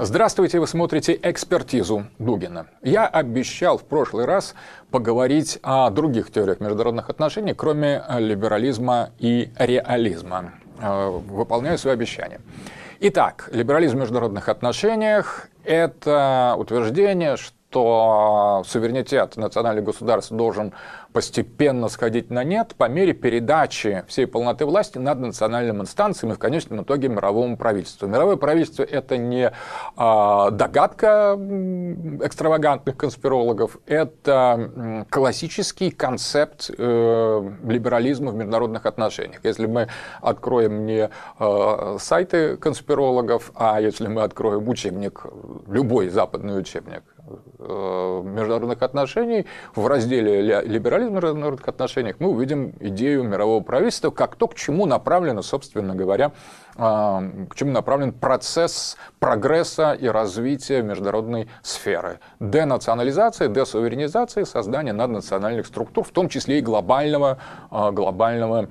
Здравствуйте, вы смотрите «Экспертизу Дугина». Я обещал в прошлый раз поговорить о других теориях международных отношений, кроме либерализма и реализма. Э, выполняю свое обещание. Итак, либерализм в международных отношениях – это утверждение, что суверенитет национальных государств должен постепенно сходить на нет по мере передачи всей полноты власти над национальным инстанциям и в конечном итоге мировому правительству. Мировое правительство – это не а, догадка экстравагантных конспирологов, это классический концепт э, либерализма в международных отношениях. Если мы откроем не э, сайты конспирологов, а если мы откроем учебник, любой западный учебник международных отношений, в разделе либерализм в международных отношениях, мы увидим идею мирового правительства как то, к чему направлено, собственно говоря, к чему направлен процесс прогресса и развития международной сферы. Денационализация, десуверенизация, создание наднациональных структур, в том числе и глобального, а, глобального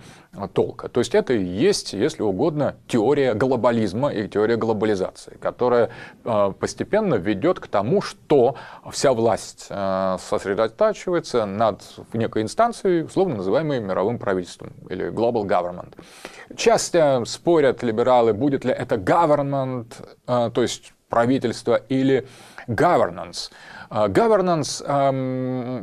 толка. То есть это и есть, если угодно, теория глобализма и теория глобализации, которая а, постепенно ведет к тому, что вся власть сосредотачивается над некой инстанцией, условно называемой мировым правительством или global government. Часто спорят либералы, будет ли это government, э, то есть правительство, или governance. А, governance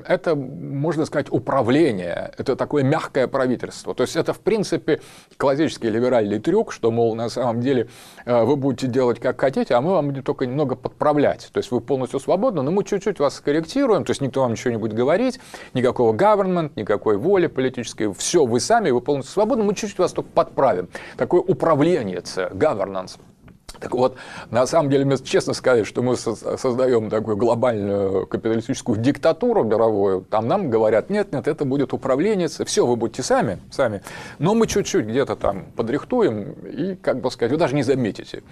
– это, можно сказать, управление, это такое мягкое правительство. То есть это, в принципе, классический либеральный трюк, что, мол, на самом деле э, вы будете делать как хотите, а мы вам будем только немного подправлять. То есть вы полностью свободны, но мы чуть-чуть вас скорректируем, то есть никто вам ничего не будет говорить, никакого government, никакой воли политической, все вы сами, вы полностью свободны, мы чуть-чуть вас только подправим. Такое управление, governance. Так вот, на самом деле, мне честно сказать, что мы создаем такую глобальную капиталистическую диктатуру мировую, там нам говорят, нет, нет, это будет управленец, все, вы будете сами, сами, но мы чуть-чуть где-то там подрихтуем и, как бы сказать, вы даже не заметите.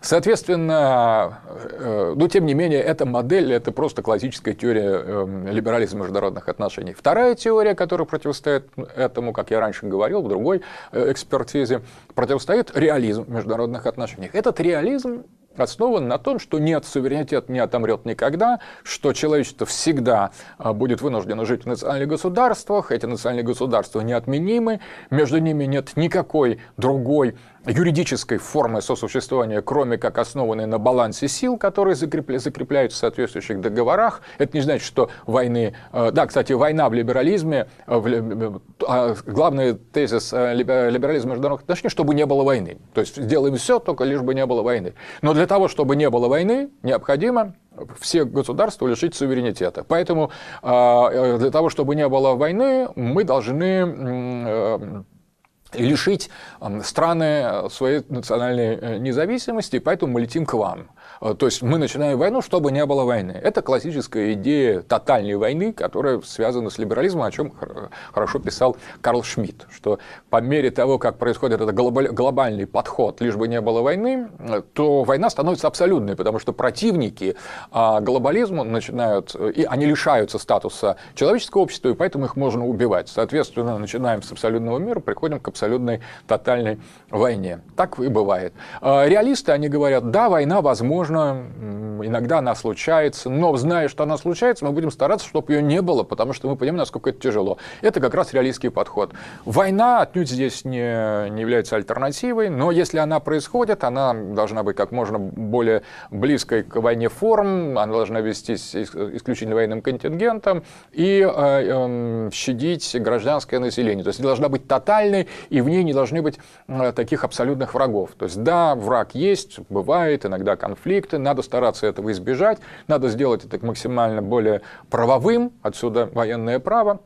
Соответственно, э, но тем не менее, эта модель – это просто классическая теория эм, либерализма международных отношений. Вторая теория, которая противостоит этому, как я раньше говорил, в другой э, экспертизе, противостоит реализм в международных отношениях. Этот реализм основан на том, что нет, суверенитет не отомрет никогда, что человечество всегда а, будет вынуждено жить в национальных государствах, эти национальные государства неотменимы, между ними нет никакой другой юридической формы сосуществования, кроме как основанной на балансе сил, которые закрепляются в соответствующих договорах. Это не значит, что войны... А, да, кстати, война в либерализме, а, главный тезис либерализма международных отношений, чтобы не было войны. То есть сделаем все, только лишь бы не было войны. Но для того, чтобы не было войны, необходимо все государства лишить суверенитета. Поэтому э, для того, чтобы не было войны, мы должны э, лишить страны своей национальной э, независимости, поэтому мы летим к вам. Э, то есть мы начинаем войну, чтобы не было войны. Это классическая идея тотальной войны, которая связана с либерализмом, о чем хорошо писал Карл Шмидт, что по мере того, как происходит этот глобальный подход, лишь бы не было войны, э, то война становится абсолютной, потому что противники а, глобализма начинают, и они лишаются статуса человеческого общества, и поэтому их можно убивать. Соответственно, начинаем с абсолютного мира, приходим к абсолютной тотальной войне. Так и бывает. А, реалисты, они говорят, да, война возможна, иногда она случается, но зная, что она случается, мы будем стараться, чтобы ее не было, потому что мы понимаем, насколько это тяжело. Это как раз реалистский подход. Война отнюдь здесь не, не является альтернативой, но если она происходит, она должна быть как можно более близкой к войне форм, она должна вестись исключительно военным контингентом и э, э, щадить гражданское население. То есть должна быть тотальной, и в ней не должны быть э, таких абсолютных врагов. То есть да, враг есть, бывает иногда конфликт, конфликты, надо стараться этого избежать, надо сделать это максимально более правовым, отсюда военное право,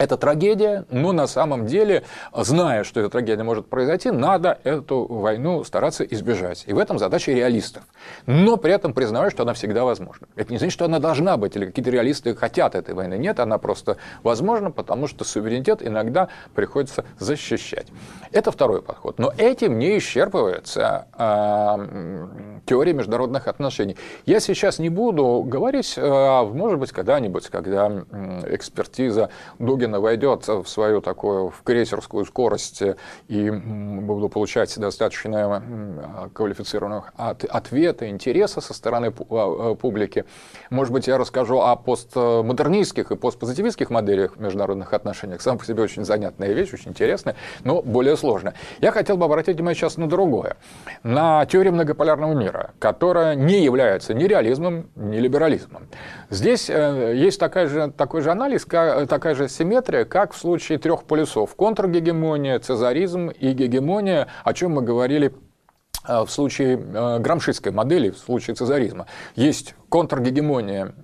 это трагедия, но на самом деле, зная, что эта трагедия может произойти, надо эту войну стараться избежать. И в этом задача реалистов. Но при этом признавая, что она всегда возможна. Это не значит, что она должна быть, или какие-то реалисты хотят этой войны. Нет, она просто возможна, потому что суверенитет иногда приходится защищать. Это второй подход. Но этим не исчерпывается э, теория международных отношений. Я сейчас не буду говорить, э, может быть, когда-нибудь, когда экспертиза Дугина Путина войдет в свою такую в крейсерскую скорость и буду получать достаточно квалифицированных от, ответа, интереса со стороны а, публики. Может быть, я расскажу о постмодернистских и постпозитивистских моделях международных отношений. Сам по себе очень занятная вещь, очень интересная, но более сложная. Я хотел бы обратить внимание сейчас на другое. На теорию многополярного мира, которая не является ни реализмом, ни либерализмом. Здесь э, есть такая же, такой же анализ, такая же симметрия, как в случае трех полюсов. Контргегемония, цезаризм и гегемония, о чем мы говорили э, в случае э, грамшистской модели, в случае цезаризма. Есть контргегемония,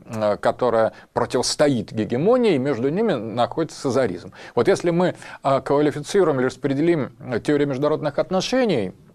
которая противостоит гегемонии, и между ними находится цезаризм. Вот если мы квалифицируем или распределим теорию международных отношений Э,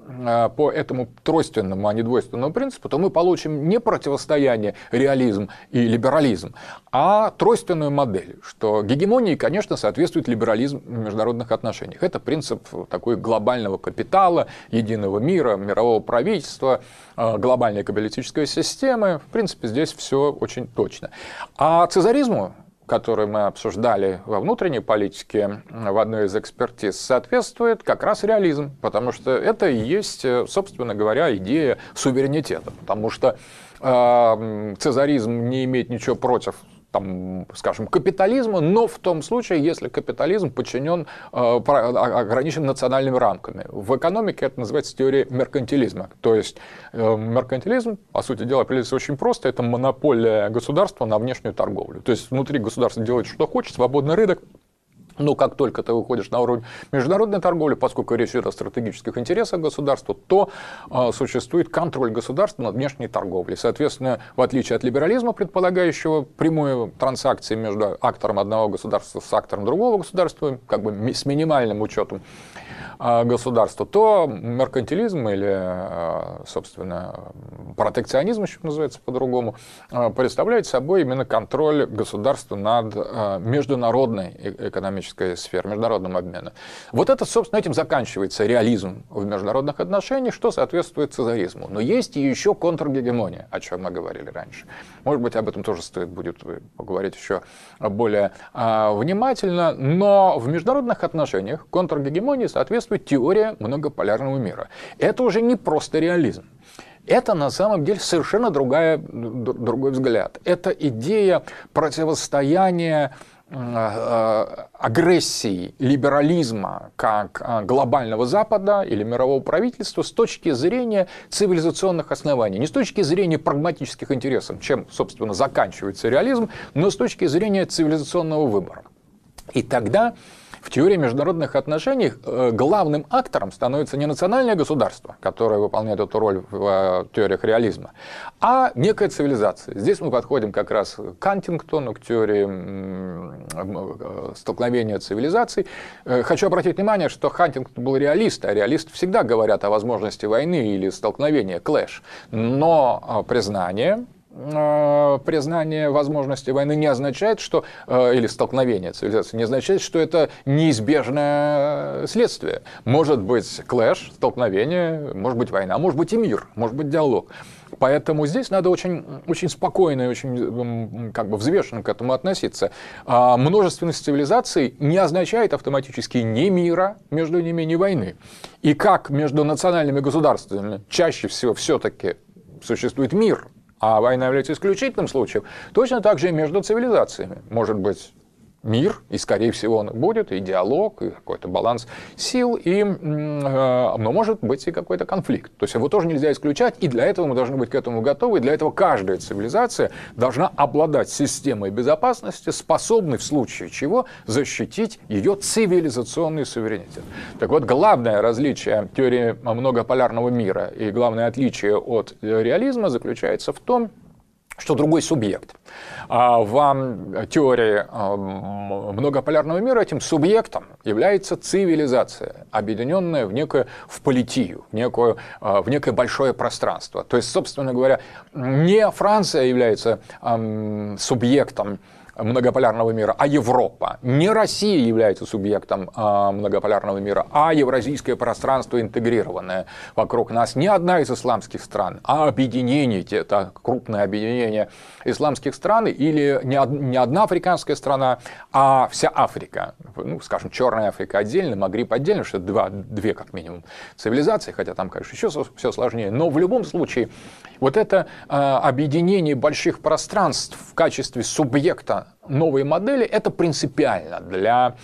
по этому тройственному, а не двойственному принципу, то мы получим не противостояние реализм и либерализм, а тройственную модель, что гегемонии, конечно, соответствует либерализм в международных отношениях. Это принцип такой глобального капитала, единого мира, мирового правительства, э, глобальной капиталистической системы. В принципе, здесь все очень точно. А цезаризму который мы обсуждали во внутренней политике в одной из экспертиз, соответствует как раз реализм, потому что это и есть, собственно говоря, идея суверенитета, потому что э, цезаризм не имеет ничего против там, скажем, капитализма, но в том случае, если капитализм подчинен, э, а, ограничен национальными рамками. В экономике это называется теория меркантилизма. То есть э, меркантилизм, по сути дела, определяется очень просто, это монополия государства на внешнюю торговлю. То есть внутри государства делает, что хочет, свободный рынок, но как только ты выходишь на уровень международной торговли, поскольку речь идет о стратегических интересах государства, то э, существует контроль государства над внешней торговлей. Соответственно, в отличие от либерализма, предполагающего прямую транзакции между актором одного государства с актором другого государства, как бы с минимальным учетом государства, то меркантилизм или, а, собственно, протекционизм еще называется по-другому, а, представляет собой именно контроль государства над международной экономической сферой, международным обменом. Вот это, собственно, этим заканчивается реализм в международных отношениях, что соответствует цезаризму. Но есть и еще контргегемония, о чем мы говорили раньше. Может быть, об этом тоже стоит будет поговорить еще более внимательно, но в международных отношениях контргегемония соответствует соответствует теория многополярного мира. Это уже не просто реализм. Это на самом деле совершенно другая, другой взгляд. Это идея противостояния э, агрессии либерализма как э, глобального Запада или мирового правительства с точки зрения цивилизационных оснований. Не с точки зрения прагматических интересов, чем, собственно, заканчивается реализм, но с точки зрения цивилизационного выбора. И тогда в теории международных отношений э, главным актором становится не национальное государство, которое выполняет эту роль в э, теориях реализма, а некая цивилизация. Здесь мы подходим как раз к Хантингтону, к теории э, столкновения цивилизаций. Хочу обратить внимание, что Хантингтон был реалист, а реалисты всегда говорят о возможности войны или столкновения, clash. Но признание признание возможности войны не означает, что, э, или столкновение цивилизации, не означает, что это неизбежное следствие. Может быть clash, столкновение, может быть война, может быть и мир, может быть диалог. Поэтому здесь надо очень, очень спокойно и очень как бы взвешенно к этому относиться. А множественность цивилизаций не означает автоматически ни мира между ними, ни войны. И как между национальными государствами чаще всего все-таки существует мир, а война является исключительным случаем, точно так же и между цивилизациями. Может быть, мир, и, скорее всего, он будет, и диалог, и какой-то баланс сил, и, э, но может быть и какой-то конфликт. То есть его тоже нельзя исключать, и для этого мы должны быть к этому готовы, и для этого каждая цивилизация должна обладать системой безопасности, способной в случае чего защитить ее цивилизационный суверенитет. Так вот, главное различие теории многополярного мира и главное отличие от реализма заключается в том, что другой субъект. А в теории а, многополярного мира этим субъектом является цивилизация, объединенная в некую в политию, в, некую, а, в некое большое пространство. То есть, собственно говоря, не Франция является субъектом многополярного мира, а Европа. Не Россия является субъектом а, многополярного мира, а евразийское пространство интегрированное вокруг нас. Не одна из исламских стран, а объединение, это крупное объединение исламских стран, или не, одна африканская страна, а вся Африка. Ну, скажем, Черная Африка отдельно, Магриб отдельно, что два, две как минимум цивилизации, хотя там, конечно, еще все сложнее. Но в любом случае, вот это э, объединение больших пространств в качестве субъекта новой модели, это принципиально для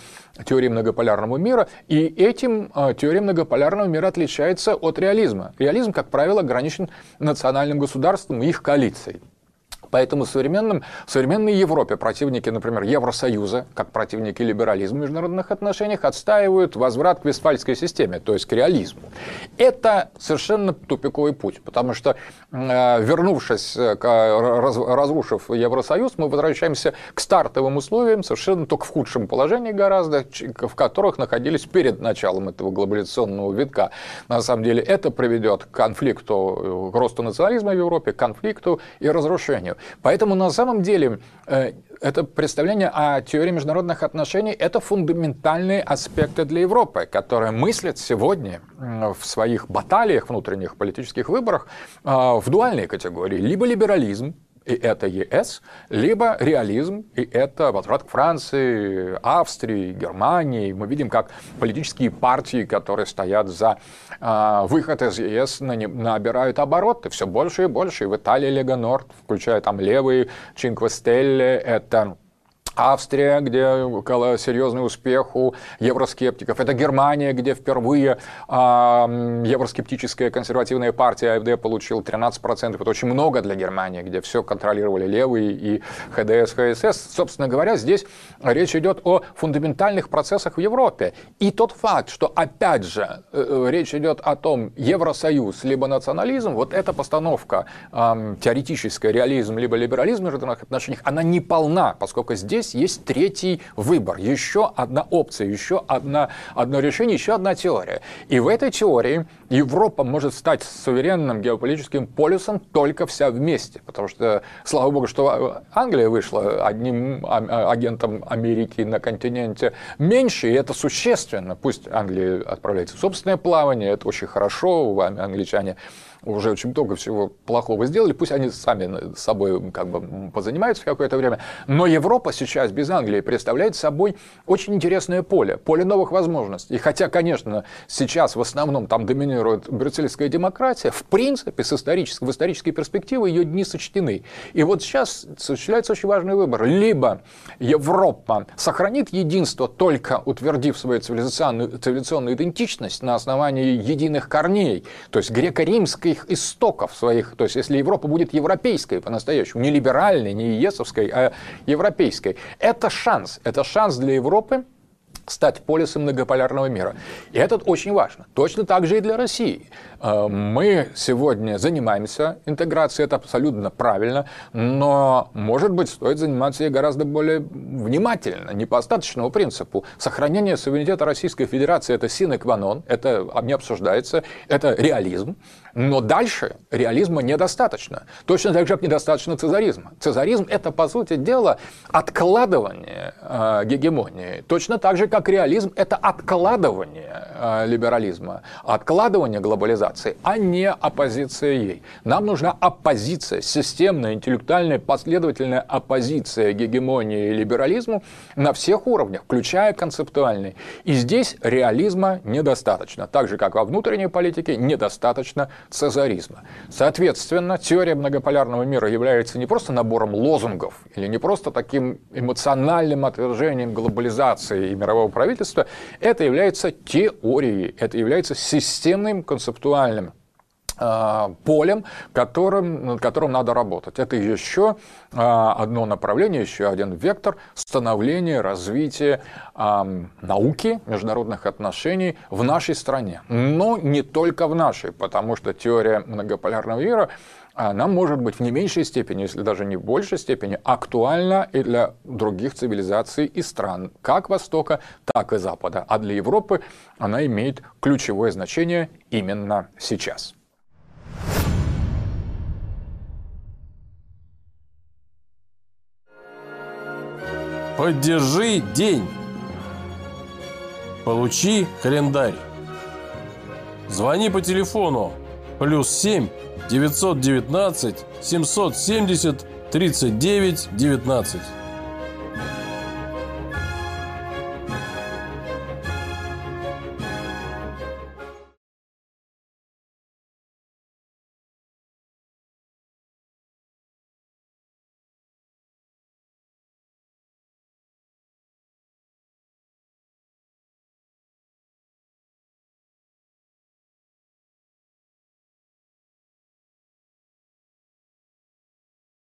теории многополярного мира, и этим э, теория многополярного мира отличается от реализма. Реализм, как правило, ограничен национальным государством и их коалицией. Поэтому в, современном, в современной Европе противники, например, Евросоюза, как противники либерализма в международных отношениях, отстаивают возврат к Вестфальской системе, то есть к реализму. Это совершенно тупиковый путь, потому что, э, вернувшись, к, разрушив Евросоюз, мы возвращаемся к стартовым условиям, совершенно только в худшем положении гораздо, в которых находились перед началом этого глобализационного витка. На самом деле это приведет к конфликту, к росту национализма в Европе, к конфликту и разрушению. Поэтому на самом деле э, это представление о теории международных отношений – это фундаментальные аспекты для Европы, которые мыслят сегодня в своих баталиях, внутренних политических выборах э, в дуальной категории. Либо либерализм, и это ЕС, либо реализм, и это возврат к Франции, Австрии, Германии. Мы видим, как политические партии, которые стоят за э, выход из ЕС, набирают обороты все больше и больше. И в Италии Лега Норд, включая там левые, Чинквестелле, это Австрия, где серьезный успех у евроскептиков. Это Германия, где впервые э, евроскептическая консервативная партия АФД получила 13%. Это очень много для Германии, где все контролировали левые и ХДС, ХСС. Собственно говоря, здесь речь идет о фундаментальных процессах в Европе. И тот факт, что опять же э, речь идет о том, Евросоюз либо национализм, вот эта постановка э, теоретическая, реализм либо либерализм в международных отношениях, она не полна, поскольку здесь здесь есть третий выбор, еще одна опция, еще одна, одно решение, еще одна теория. И в этой теории Европа может стать суверенным геополитическим полюсом только вся вместе, потому что, слава богу, что Англия вышла одним а, агентом Америки на континенте меньше, и это существенно. Пусть Англия отправляется в собственное плавание, это очень хорошо, англичане уже очень много всего плохого сделали, пусть они сами с собой как бы позанимаются какое-то время, но Европа сейчас без Англии представляет собой очень интересное поле, поле новых возможностей. И хотя, конечно, сейчас в основном там доминирует брюссельская демократия, в принципе, с исторической, в исторической перспективы ее дни сочтены. И вот сейчас осуществляется очень важный выбор. Либо Европа сохранит единство, только утвердив свою цивилизационную, цивилизационную идентичность на основании единых корней, то есть греко-римской европейских истоков своих. То есть, если Европа будет европейской по-настоящему, не либеральной, не ЕСовской, а европейской, это шанс. Это шанс для Европы стать полисом многополярного мира. И это очень важно. Точно так же и для России. Э, мы сегодня занимаемся интеграцией, это абсолютно правильно, но, может быть, стоит заниматься ей гораздо более внимательно, не по остаточному принципу. Сохранение суверенитета Российской Федерации – это синекванон, это не обсуждается, это реализм. Но дальше реализма недостаточно. Точно так же недостаточно цезаризма. Цезаризм – это, по сути дела, откладывание э, гегемонии. Точно так же, как реализм – это откладывание э, либерализма, откладывание глобализации, а не оппозиция ей. Нам нужна оппозиция, системная, интеллектуальная, последовательная оппозиция гегемонии и либерализму на всех уровнях, включая концептуальный. И здесь реализма недостаточно. Так же, как во внутренней политике, недостаточно цезаризма. Соответственно, теория многополярного мира является не просто набором лозунгов или не просто таким эмоциональным отвержением глобализации и мирового правительства, это является теорией, это является системным концептуальным полем, которым, над которым надо работать. Это еще а, одно направление, еще один вектор становления, развития науки, международных отношений в нашей стране. Но не только в нашей, потому что теория многополярного мира она может быть в не меньшей степени, если даже не в большей степени, актуальна и для других цивилизаций и стран, как Востока, так и Запада. А для Европы она имеет ключевое значение именно сейчас. Поддержи день. Получи календарь. Звони по телефону плюс 7 919 770 39 19.